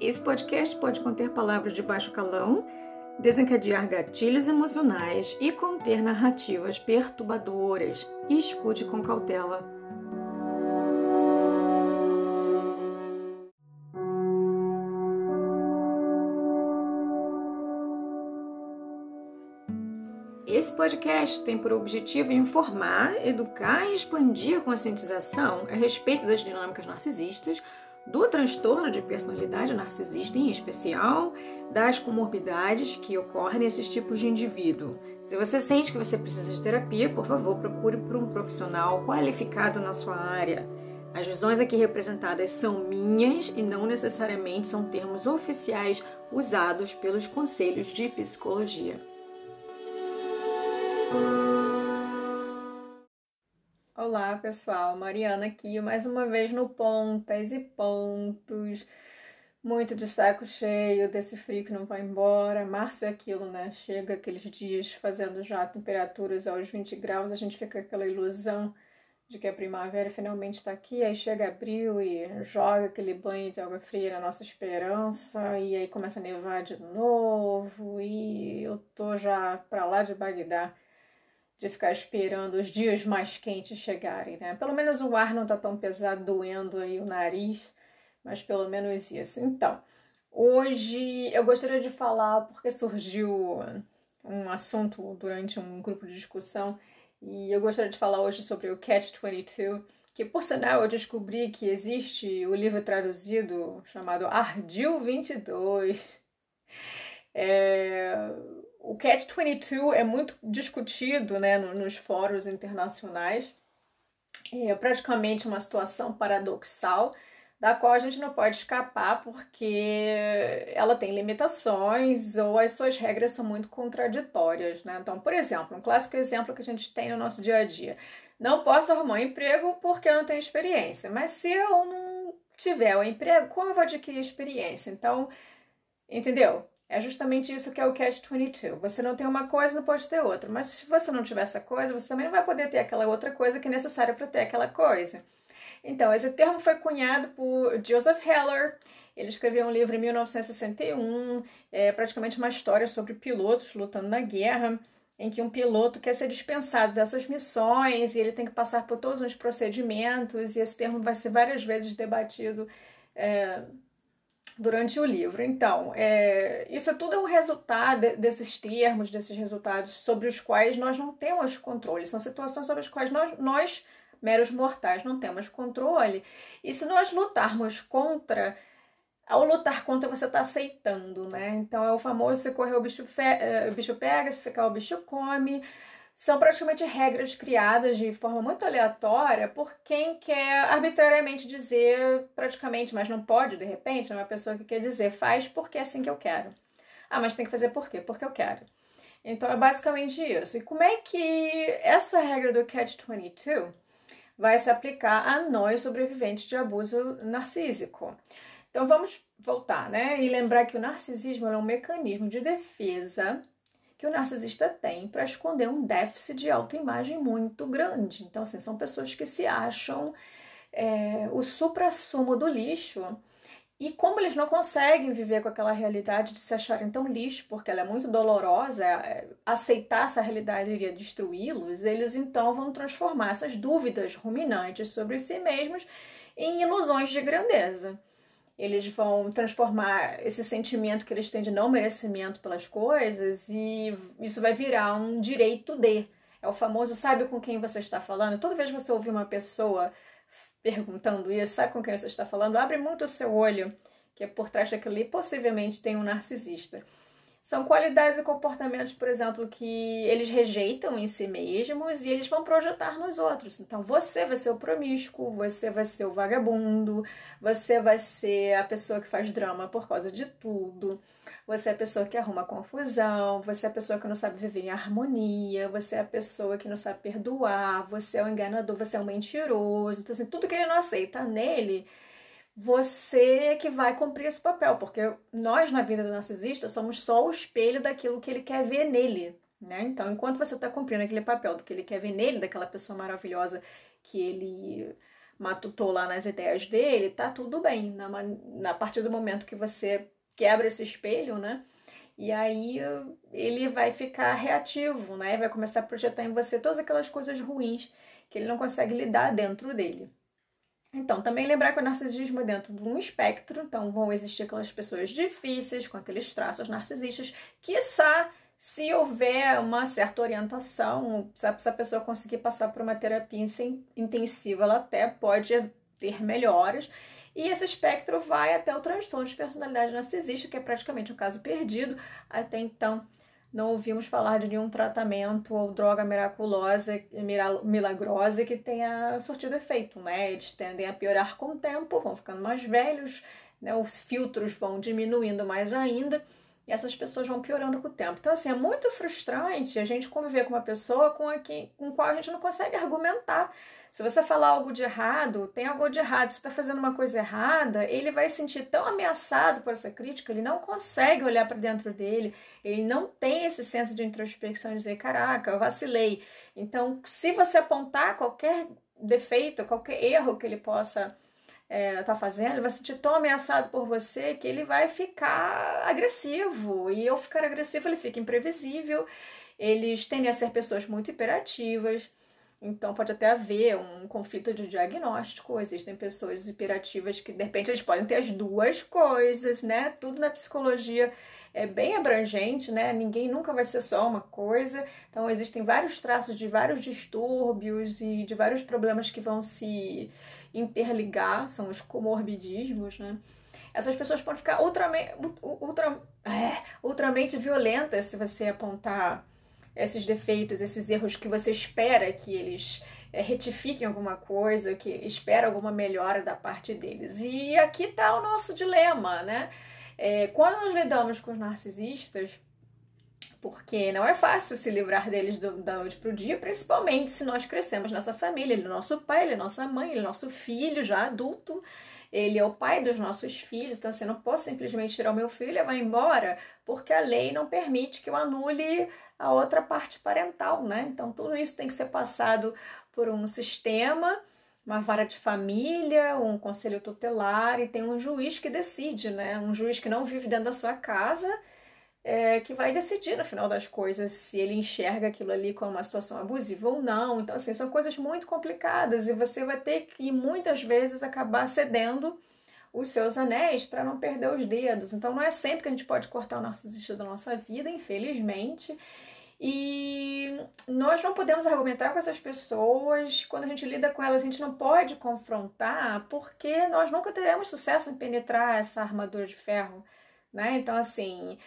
Esse podcast pode conter palavras de baixo calão, desencadear gatilhos emocionais e conter narrativas perturbadoras. Escute com cautela. Esse podcast tem por objetivo informar, educar e expandir a conscientização a respeito das dinâmicas narcisistas do transtorno de personalidade narcisista em especial, das comorbidades que ocorrem nesses tipos de indivíduo. Se você sente que você precisa de terapia, por favor, procure por um profissional qualificado na sua área. As visões aqui representadas são minhas e não necessariamente são termos oficiais usados pelos conselhos de psicologia. Olá pessoal, Mariana aqui mais uma vez no Pontas e Pontos. Muito de saco cheio desse frio que não vai embora. Março é aquilo, né? Chega aqueles dias fazendo já temperaturas aos 20 graus, a gente fica aquela ilusão de que a primavera finalmente está aqui. Aí chega abril e joga aquele banho de água fria na nossa esperança, e aí começa a nevar de novo. E eu tô já pra lá de Bagdá de ficar esperando os dias mais quentes chegarem, né? Pelo menos o ar não tá tão pesado, doendo aí o nariz, mas pelo menos isso. Então, hoje eu gostaria de falar, porque surgiu um assunto durante um grupo de discussão, e eu gostaria de falar hoje sobre o Catch-22, que por sinal eu descobri que existe o livro traduzido chamado Ardil 22. É, o Catch-22 é muito discutido né, nos fóruns internacionais. É praticamente uma situação paradoxal da qual a gente não pode escapar porque ela tem limitações ou as suas regras são muito contraditórias, né? Então, por exemplo, um clássico exemplo que a gente tem no nosso dia a dia. Não posso arrumar um emprego porque eu não tenho experiência, mas se eu não tiver o um emprego, como eu vou adquirir experiência? Então, entendeu? É justamente isso que é o catch-22. Você não tem uma coisa, não pode ter outra. Mas se você não tiver essa coisa, você também não vai poder ter aquela outra coisa que é necessária para ter aquela coisa. Então, esse termo foi cunhado por Joseph Heller. Ele escreveu um livro em 1961, é praticamente uma história sobre pilotos lutando na guerra, em que um piloto quer ser dispensado dessas missões e ele tem que passar por todos os procedimentos, e esse termo vai ser várias vezes debatido. É, durante o livro. Então, é, isso tudo é um resultado desses termos, desses resultados sobre os quais nós não temos controle. São situações sobre as quais nós, nós meros mortais, não temos controle. E se nós lutarmos contra, ao lutar contra, você está aceitando, né? Então, é o famoso se correr o bicho, fe, é, o bicho pega, se ficar o bicho come são praticamente regras criadas de forma muito aleatória por quem quer arbitrariamente dizer praticamente, mas não pode de repente, é uma pessoa que quer dizer faz porque é assim que eu quero. Ah, mas tem que fazer por quê? Porque eu quero. Então é basicamente isso. E como é que essa regra do Catch-22 vai se aplicar a nós sobreviventes de abuso narcísico? Então vamos voltar, né? E lembrar que o narcisismo é um mecanismo de defesa que o narcisista tem para esconder um déficit de autoimagem muito grande. Então, assim, são pessoas que se acham é, o supra-sumo do lixo. E como eles não conseguem viver com aquela realidade de se acharem tão lixo, porque ela é muito dolorosa, é, aceitar essa realidade iria destruí-los, eles então vão transformar essas dúvidas ruminantes sobre si mesmos em ilusões de grandeza eles vão transformar esse sentimento que eles têm de não merecimento pelas coisas e isso vai virar um direito de. É o famoso sabe com quem você está falando. Toda vez que você ouvir uma pessoa perguntando isso, sabe com quem você está falando, abre muito o seu olho, que é por trás daquilo ali possivelmente tem um narcisista. São qualidades e comportamentos, por exemplo, que eles rejeitam em si mesmos e eles vão projetar nos outros. Então, você vai ser o promíscuo, você vai ser o vagabundo, você vai ser a pessoa que faz drama por causa de tudo, você é a pessoa que arruma confusão, você é a pessoa que não sabe viver em harmonia, você é a pessoa que não sabe perdoar, você é o enganador, você é o mentiroso. Então, assim, tudo que ele não aceita nele você que vai cumprir esse papel, porque nós na vida do narcisista somos só o espelho daquilo que ele quer ver nele, né? Então, enquanto você está cumprindo aquele papel do que ele quer ver nele, daquela pessoa maravilhosa que ele matutou lá nas ideias dele, tá tudo bem. Na, na partir do momento que você quebra esse espelho, né? E aí ele vai ficar reativo, né? Vai começar a projetar em você todas aquelas coisas ruins que ele não consegue lidar dentro dele. Então, também lembrar que o narcisismo é dentro de um espectro, então vão existir aquelas pessoas difíceis, com aqueles traços narcisistas, quiçá se houver uma certa orientação, se a pessoa conseguir passar por uma terapia intensiva, ela até pode ter melhoras. E esse espectro vai até o transtorno de personalidade narcisista, que é praticamente um caso perdido. Até então, não ouvimos falar de nenhum tratamento ou droga miraculosa, milagrosa que tenha surtido efeito, né? Eles tendem a piorar com o tempo, vão ficando mais velhos, né? Os filtros vão diminuindo mais ainda e essas pessoas vão piorando com o tempo. Então, assim, é muito frustrante a gente conviver com uma pessoa com a que, com a qual a gente não consegue argumentar se você falar algo de errado, tem algo de errado, você está fazendo uma coisa errada, ele vai se sentir tão ameaçado por essa crítica, ele não consegue olhar para dentro dele, ele não tem esse senso de introspecção e dizer: caraca, eu vacilei. Então, se você apontar qualquer defeito, qualquer erro que ele possa estar é, tá fazendo, ele vai se sentir tão ameaçado por você que ele vai ficar agressivo. E ao ficar agressivo, ele fica imprevisível. Eles tendem a ser pessoas muito hiperativas então pode até haver um conflito de diagnóstico. Existem pessoas hiperativas que de repente eles podem ter as duas coisas, né? Tudo na psicologia é bem abrangente, né? Ninguém nunca vai ser só uma coisa. Então existem vários traços de vários distúrbios e de vários problemas que vão se interligar, são os comorbidismos, né? Essas pessoas podem ficar ultramente, ultra, é, ultramente violentas se você apontar esses defeitos, esses erros que você espera que eles é, retifiquem alguma coisa, que espera alguma melhora da parte deles. E aqui está o nosso dilema, né? É, quando nós lidamos com os narcisistas, porque não é fácil se livrar deles do, da noite para o dia, principalmente se nós crescemos nessa família. Ele é nosso pai, ele é nossa mãe, ele é nosso filho já adulto, ele é o pai dos nossos filhos, então assim, eu não posso simplesmente tirar o meu filho e vai embora, porque a lei não permite que eu anule a outra parte parental, né? Então tudo isso tem que ser passado por um sistema, uma vara de família, um conselho tutelar e tem um juiz que decide, né? Um juiz que não vive dentro da sua casa, é, que vai decidir no final das coisas se ele enxerga aquilo ali como uma situação abusiva ou não. Então, assim, são coisas muito complicadas e você vai ter que muitas vezes acabar cedendo os seus anéis para não perder os dedos. Então, não é sempre que a gente pode cortar o narcisista da nossa vida, infelizmente. E nós não podemos argumentar com essas pessoas, quando a gente lida com elas, a gente não pode confrontar, porque nós nunca teremos sucesso em penetrar essa armadura de ferro, né? Então, assim,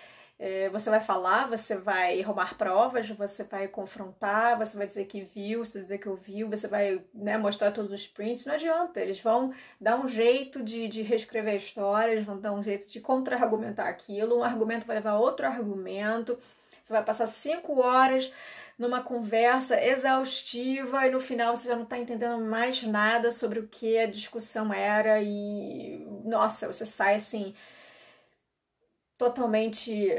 você vai falar, você vai roubar provas, você vai confrontar, você vai dizer que viu, você vai dizer que ouviu, você vai né, mostrar todos os prints, não adianta, eles vão dar um jeito de, de reescrever a história, eles vão dar um jeito de contra-argumentar aquilo, um argumento vai levar a outro argumento, você vai passar cinco horas numa conversa exaustiva e no final você já não está entendendo mais nada sobre o que a discussão era e nossa, você sai assim totalmente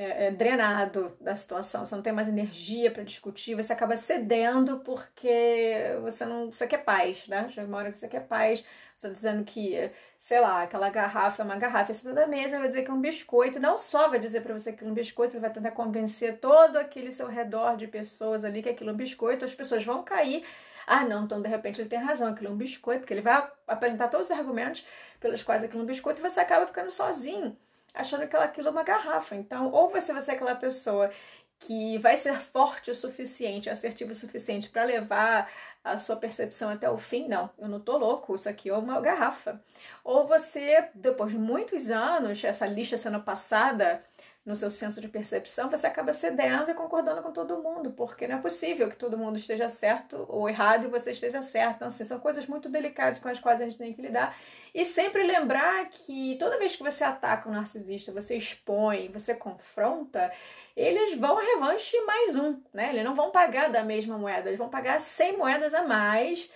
é, é, drenado da situação, você não tem mais energia para discutir, você acaba cedendo porque você não você quer paz, né? Chega uma hora que você quer paz, você tá dizendo que, sei lá, aquela garrafa é uma garrafa em cima da mesa, vai dizer que é um biscoito, não só vai dizer para você que é um biscoito, ele vai tentar convencer todo aquele seu redor de pessoas ali que aquilo é um biscoito, as pessoas vão cair. Ah, não, então de repente ele tem razão, aquilo é um biscoito, porque ele vai apresentar todos os argumentos pelos quais aquilo é um biscoito e você acaba ficando sozinho achando que aquilo é uma garrafa. Então, ou você vai ser aquela pessoa que vai ser forte o suficiente, assertivo o suficiente para levar a sua percepção até o fim, não, eu não tô louco, isso aqui é uma garrafa. Ou você, depois de muitos anos, essa lixa sendo passada no seu senso de percepção, você acaba cedendo e concordando com todo mundo, porque não é possível que todo mundo esteja certo ou errado e você esteja certo. Então, assim, são coisas muito delicadas com as quais a gente tem que lidar. E sempre lembrar que toda vez que você ataca um narcisista, você expõe, você confronta, eles vão a revanche mais um, né? Eles não vão pagar da mesma moeda, eles vão pagar 100 moedas a mais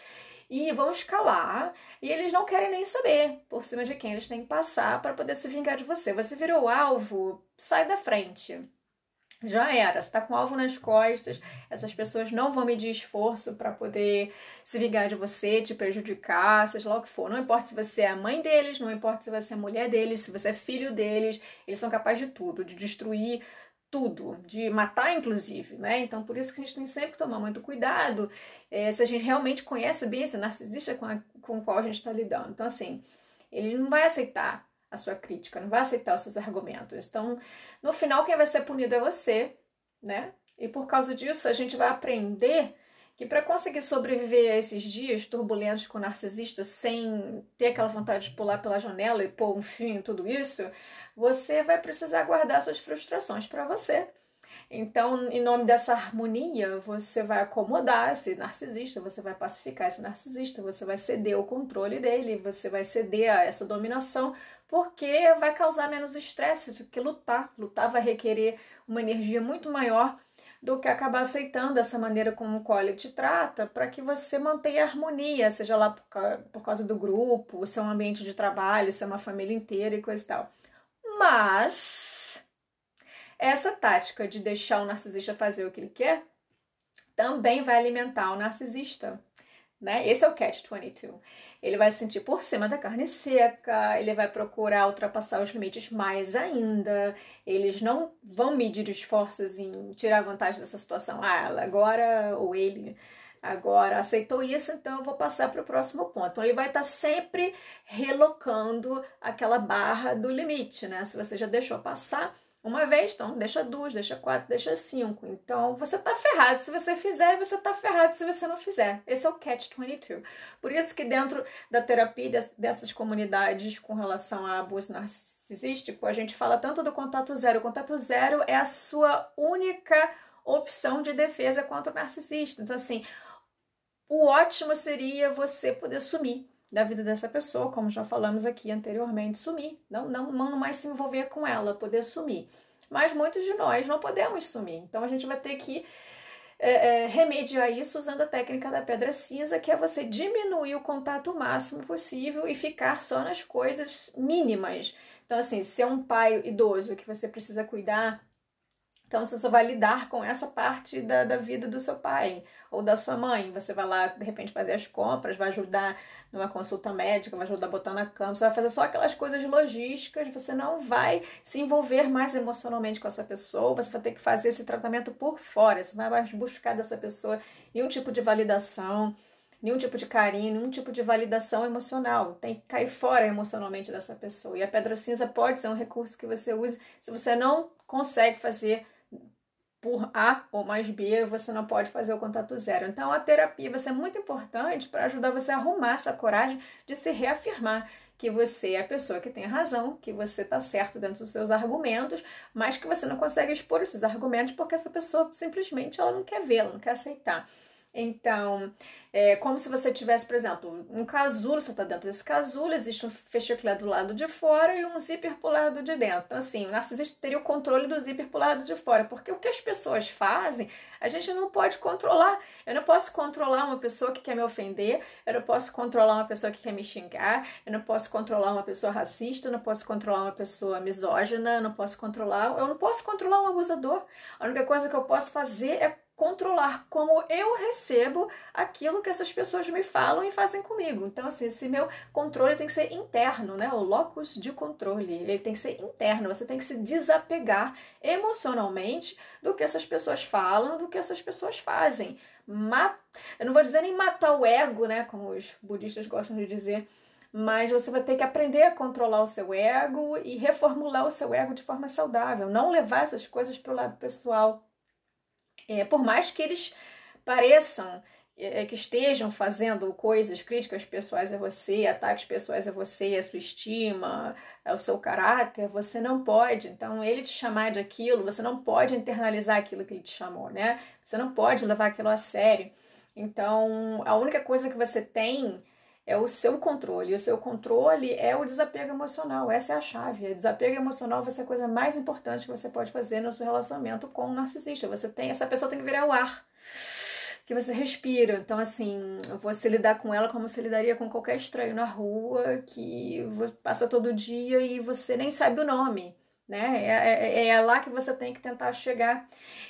e vão escalar. E eles não querem nem saber por cima de quem eles têm que passar para poder se vingar de você. Você virou alvo, sai da frente. já era. Você está com alvo nas costas, essas pessoas não vão medir esforço para poder se vingar de você, te prejudicar, seja lá o que for. Não importa se você é a mãe deles, não importa se você é a mulher deles, se você é filho deles, eles são capazes de tudo, de destruir tudo, de matar, inclusive, né? Então, por isso que a gente tem sempre que tomar muito cuidado é, se a gente realmente conhece bem esse narcisista com, a, com o qual a gente está lidando. Então, assim, ele não vai aceitar a sua crítica, não vai aceitar os seus argumentos. Então, no final, quem vai ser punido é você, né? E por causa disso, a gente vai aprender que para conseguir sobreviver a esses dias turbulentos com o narcisista sem ter aquela vontade de pular pela janela e pôr um fim em tudo isso, você vai precisar guardar suas frustrações para você. Então, em nome dessa harmonia, você vai acomodar esse narcisista, você vai pacificar esse narcisista, você vai ceder o controle dele, você vai ceder a essa dominação porque vai causar menos estresse do que lutar. Lutar vai requerer uma energia muito maior do que acabar aceitando essa maneira como o Cole te trata para que você mantenha a harmonia, seja lá por, causa do grupo, se é um ambiente de trabalho, se é uma família inteira e coisa e tal. Mas essa tática de deixar o narcisista fazer o que ele quer também vai alimentar o narcisista né? Esse é o catch 22. Ele vai se sentir por cima da carne seca, ele vai procurar ultrapassar os limites mais ainda. Eles não vão medir esforços em tirar vantagem dessa situação. Ah, ela agora ou ele agora aceitou isso, então eu vou passar para o próximo ponto. Então ele vai estar tá sempre relocando aquela barra do limite, né? Se você já deixou passar, uma vez, então deixa duas, deixa quatro, deixa cinco. Então você tá ferrado se você fizer e você tá ferrado se você não fizer. Esse é o catch 22. Por isso que dentro da terapia dessas comunidades com relação a abuso narcisístico, a gente fala tanto do contato zero. O contato zero é a sua única opção de defesa contra o narcisista. Então assim, o ótimo seria você poder sumir da vida dessa pessoa, como já falamos aqui anteriormente, sumir, não, não, não mais se envolver com ela, poder sumir. Mas muitos de nós não podemos sumir, então a gente vai ter que é, é, remediar isso usando a técnica da pedra cinza, que é você diminuir o contato o máximo possível e ficar só nas coisas mínimas. Então, assim, se é um pai idoso que você precisa cuidar, então você só vai lidar com essa parte da, da vida do seu pai ou da sua mãe. Você vai lá, de repente, fazer as compras, vai ajudar numa consulta médica, vai ajudar a botar na cama, você vai fazer só aquelas coisas logísticas, você não vai se envolver mais emocionalmente com essa pessoa, você vai ter que fazer esse tratamento por fora, você vai mais buscar dessa pessoa nenhum tipo de validação, nenhum tipo de carinho, nenhum tipo de validação emocional. Tem que cair fora emocionalmente dessa pessoa. E a pedra cinza pode ser um recurso que você use se você não consegue fazer por A ou mais B, você não pode fazer o contato zero. Então, a terapia vai ser muito importante para ajudar você a arrumar essa coragem de se reafirmar que você é a pessoa que tem razão, que você está certo dentro dos seus argumentos, mas que você não consegue expor esses argumentos porque essa pessoa simplesmente ela não quer vê-la, não quer aceitar. Então, é como se você tivesse, por exemplo, um casulo, você está dentro desse casulo, existe um fecheclé do lado de fora e um zíper pro lado de dentro. Então, assim, o narcisista teria o controle do zíper pro lado de fora, porque o que as pessoas fazem, a gente não pode controlar. Eu não posso controlar uma pessoa que quer me ofender, eu não posso controlar uma pessoa que quer me xingar, eu não posso controlar uma pessoa racista, eu não posso controlar uma pessoa misógina, eu não posso controlar, eu não posso controlar um abusador. A única coisa que eu posso fazer é controlar como eu recebo aquilo que essas pessoas me falam e fazem comigo. Então, assim, esse meu controle tem que ser interno, né? O locus de controle, ele tem que ser interno. Você tem que se desapegar emocionalmente do que essas pessoas falam, do que essas pessoas fazem. Mat... Eu não vou dizer nem matar o ego, né? Como os budistas gostam de dizer, mas você vai ter que aprender a controlar o seu ego e reformular o seu ego de forma saudável, não levar essas coisas para o lado pessoal é, por mais que eles pareçam é, que estejam fazendo coisas, críticas pessoais a você, ataques pessoais a você, a sua estima, ao seu caráter, você não pode. Então, ele te chamar de aquilo, você não pode internalizar aquilo que ele te chamou, né? Você não pode levar aquilo a sério. Então, a única coisa que você tem é o seu controle. O seu controle é o desapego emocional. Essa é a chave. O desapego emocional vai ser a coisa mais importante que você pode fazer no seu relacionamento com o narcisista. Você tem, essa pessoa tem que virar o ar que você respira. Então, assim, você lidar com ela como você lidaria com qualquer estranho na rua que passa todo dia e você nem sabe o nome. né? É, é, é, lá que você tem que tentar chegar.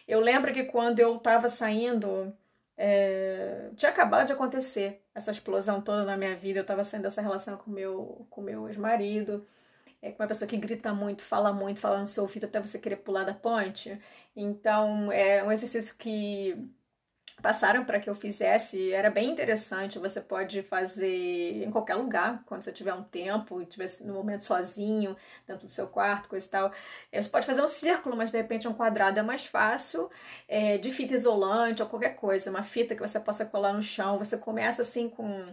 Eu lembro que quando eu estava saindo, é, tinha acabado de acontecer essa explosão toda na minha vida. Eu estava saindo dessa relação com meu, com meu ex-marido, é, com uma pessoa que grita muito, fala muito, fala no seu ouvido até você querer pular da ponte. Então, é um exercício que passaram para que eu fizesse, era bem interessante. Você pode fazer em qualquer lugar, quando você tiver um tempo, estiver no momento sozinho, dentro do seu quarto, coisa e tal. É, você pode fazer um círculo, mas de repente um quadrado é mais fácil, é, de fita isolante ou qualquer coisa, uma fita que você possa colar no chão. Você começa assim com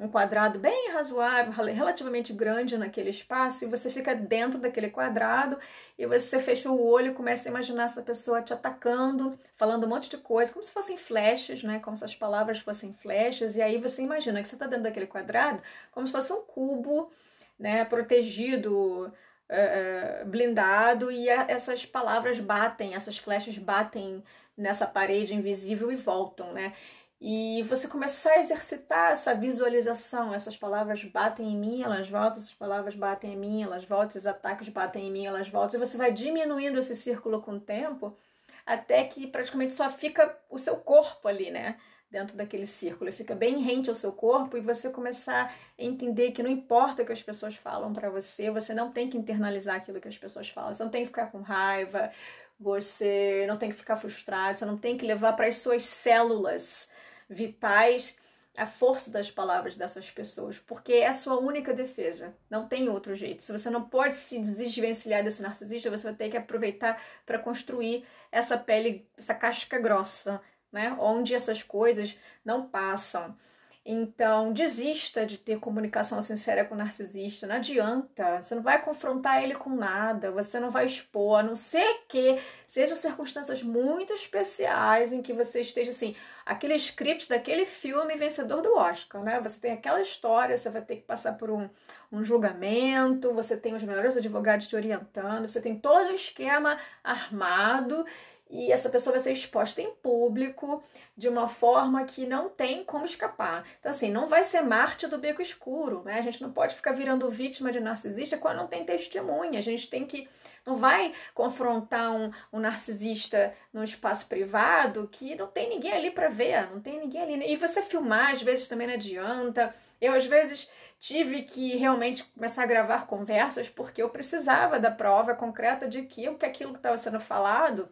um quadrado bem razoável, relativamente grande naquele espaço, e você fica dentro daquele quadrado e você fecha o olho e começa a imaginar essa pessoa te atacando, falando um monte de coisa, como se fossem flashes, né? Como se as palavras fossem flashes, e aí você imagina que você está dentro daquele quadrado como se fosse um cubo, né? Protegido. Uh, blindado e essas palavras batem, essas flechas batem nessa parede invisível e voltam, né? E você começar a exercitar essa visualização. Essas palavras batem em mim, elas voltam, essas palavras batem em mim, elas voltam, esses ataques batem em mim, elas voltam. E você vai diminuindo esse círculo com o tempo, até que praticamente só fica o seu corpo ali, né? Dentro daquele círculo. Fica bem rente ao seu corpo e você começar a entender que não importa o que as pessoas falam para você, você não tem que internalizar aquilo que as pessoas falam. Você não tem que ficar com raiva, você não tem que ficar frustrado, você não tem que levar para as suas células vitais a força das palavras dessas pessoas, porque é a sua única defesa, não tem outro jeito. Se você não pode se desvencilhar desse narcisista, você vai ter que aproveitar para construir essa pele, essa casca grossa, né? Onde essas coisas não passam. Então, desista de ter comunicação sincera com o narcisista. Não adianta. Você não vai confrontar ele com nada. Você não vai expor, a não ser que sejam circunstâncias muito especiais em que você esteja assim, aquele script daquele filme vencedor do Oscar, né? Você tem aquela história, você vai ter que passar por um, um julgamento, você tem os melhores advogados te orientando, você tem todo o esquema armado e essa pessoa vai ser exposta em público de uma forma que não tem como escapar. Então, assim, não vai ser Marte do beco escuro, né? A gente não pode ficar virando vítima de narcisista quando não tem testemunha. A gente tem que. Não vai confrontar um, um narcisista num espaço privado que não tem ninguém ali para ver, não tem ninguém ali. E você filmar, às vezes, também não adianta. Eu, às vezes, tive que realmente começar a gravar conversas porque eu precisava da prova concreta de que, que aquilo que estava sendo falado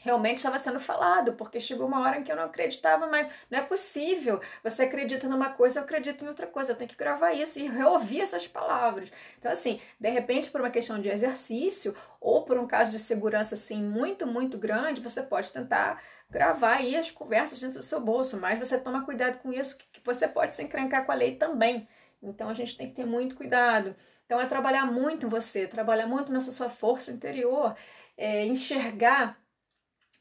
realmente estava sendo falado, porque chegou uma hora em que eu não acreditava mais. Não é possível. Você acredita numa coisa, eu acredito em outra coisa. Eu tenho que gravar isso e reouvir essas palavras. Então, assim, de repente, por uma questão de exercício ou por um caso de segurança assim muito, muito grande, você pode tentar gravar aí as conversas dentro do seu bolso, mas você toma cuidado com isso, que você pode se encrencar com a lei também. Então, a gente tem que ter muito cuidado. Então, é trabalhar muito em você, trabalhar muito nessa sua força interior, é, enxergar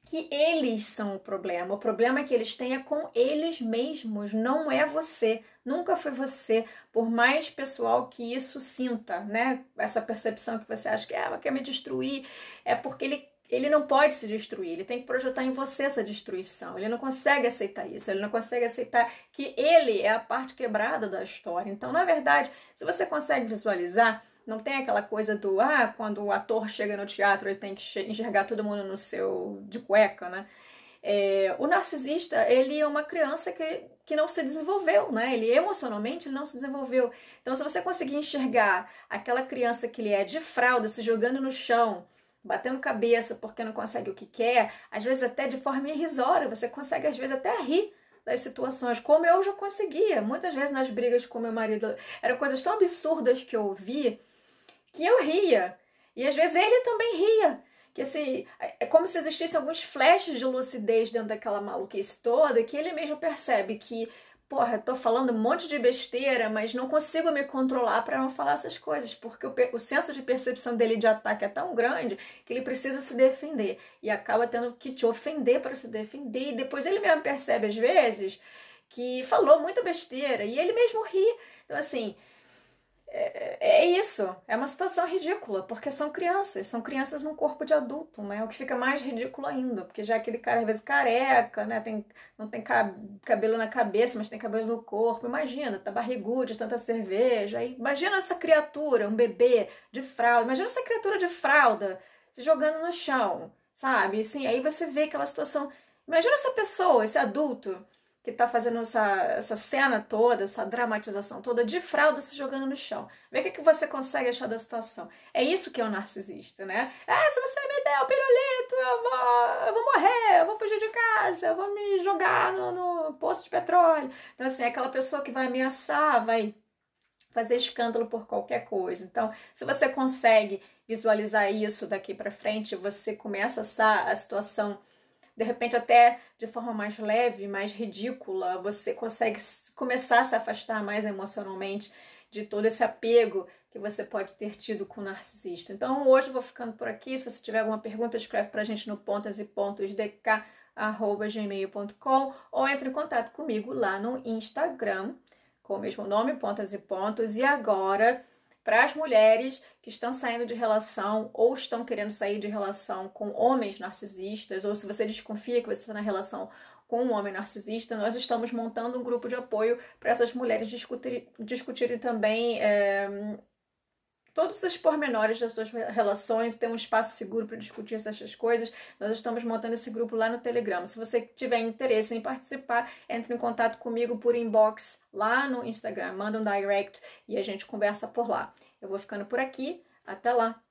que eles são o problema. O problema que eles têm é com eles mesmos, não é você. Nunca foi você, por mais pessoal que isso sinta, né? Essa percepção que você acha que ah, quer me destruir, é porque ele, ele não pode se destruir, ele tem que projetar em você essa destruição. Ele não consegue aceitar isso, ele não consegue aceitar que ele é a parte quebrada da história. Então, na verdade, se você consegue visualizar, não tem aquela coisa do, ah, quando o ator chega no teatro, ele tem que enxergar todo mundo no seu, de cueca, né? É, o narcisista, ele é uma criança que, que não se desenvolveu, né? Ele emocionalmente não se desenvolveu. Então, se você conseguir enxergar aquela criança que ele é de fralda, se jogando no chão, batendo cabeça porque não consegue o que quer, às vezes até de forma irrisória, você consegue às vezes até rir das situações, como eu já conseguia. Muitas vezes nas brigas com meu marido, eram coisas tão absurdas que eu ouvi que eu ria. E às vezes ele também ria. Que assim, é como se existissem alguns flashes de lucidez dentro daquela maluquice toda, que ele mesmo percebe que, porra, eu tô falando um monte de besteira, mas não consigo me controlar para não falar essas coisas, porque o, o senso de percepção dele de ataque é tão grande que ele precisa se defender e acaba tendo que te ofender para se defender. E depois ele mesmo percebe, às vezes, que falou muita besteira e ele mesmo ri. Então, assim, é, é, isso, é uma situação ridícula, porque são crianças, são crianças num corpo de adulto, né? O que fica mais ridículo ainda, porque já aquele cara às vezes careca, né? Tem, não tem cabelo na cabeça, mas tem cabelo no corpo. Imagina, tá barrigudo de tanta cerveja. Imagina essa criatura, um bebê de fralda, imagina essa criatura de fralda se jogando no chão, sabe? Assim, aí você vê aquela situação. Imagina essa pessoa, esse adulto que tá fazendo essa, essa cena toda, essa dramatização toda de fralda se jogando no chão. Vê o que, que você consegue achar da situação. É isso que é o narcisista, né? Ah, se você me der o pirulito, eu vou, eu vou morrer, eu vou fugir de casa, eu vou me jogar no, no poço de petróleo. Então, assim, é aquela pessoa que vai ameaçar, vai fazer escândalo por qualquer coisa. Então, se você consegue visualizar isso daqui para frente, você começa a, a situação de repente até de forma mais leve, mais ridícula, você consegue começar a se afastar mais emocionalmente de todo esse apego que você pode ter tido com o narcisista. Então hoje eu vou ficando por aqui. Se você tiver alguma pergunta, escreve pra gente no pontas e pontos dk@gmail.com ou entre em contato comigo lá no Instagram com o mesmo nome, pontas e pontos. E agora para as mulheres que estão saindo de relação ou estão querendo sair de relação com homens narcisistas, ou se você desconfia que você está na relação com um homem narcisista, nós estamos montando um grupo de apoio para essas mulheres discutir, discutirem também é, todos os pormenores das suas relações, ter um espaço seguro para discutir essas coisas. Nós estamos montando esse grupo lá no Telegram. Se você tiver interesse em participar, entre em contato comigo por inbox lá no Instagram, manda um direct e a gente conversa por lá. Eu vou ficando por aqui. Até lá!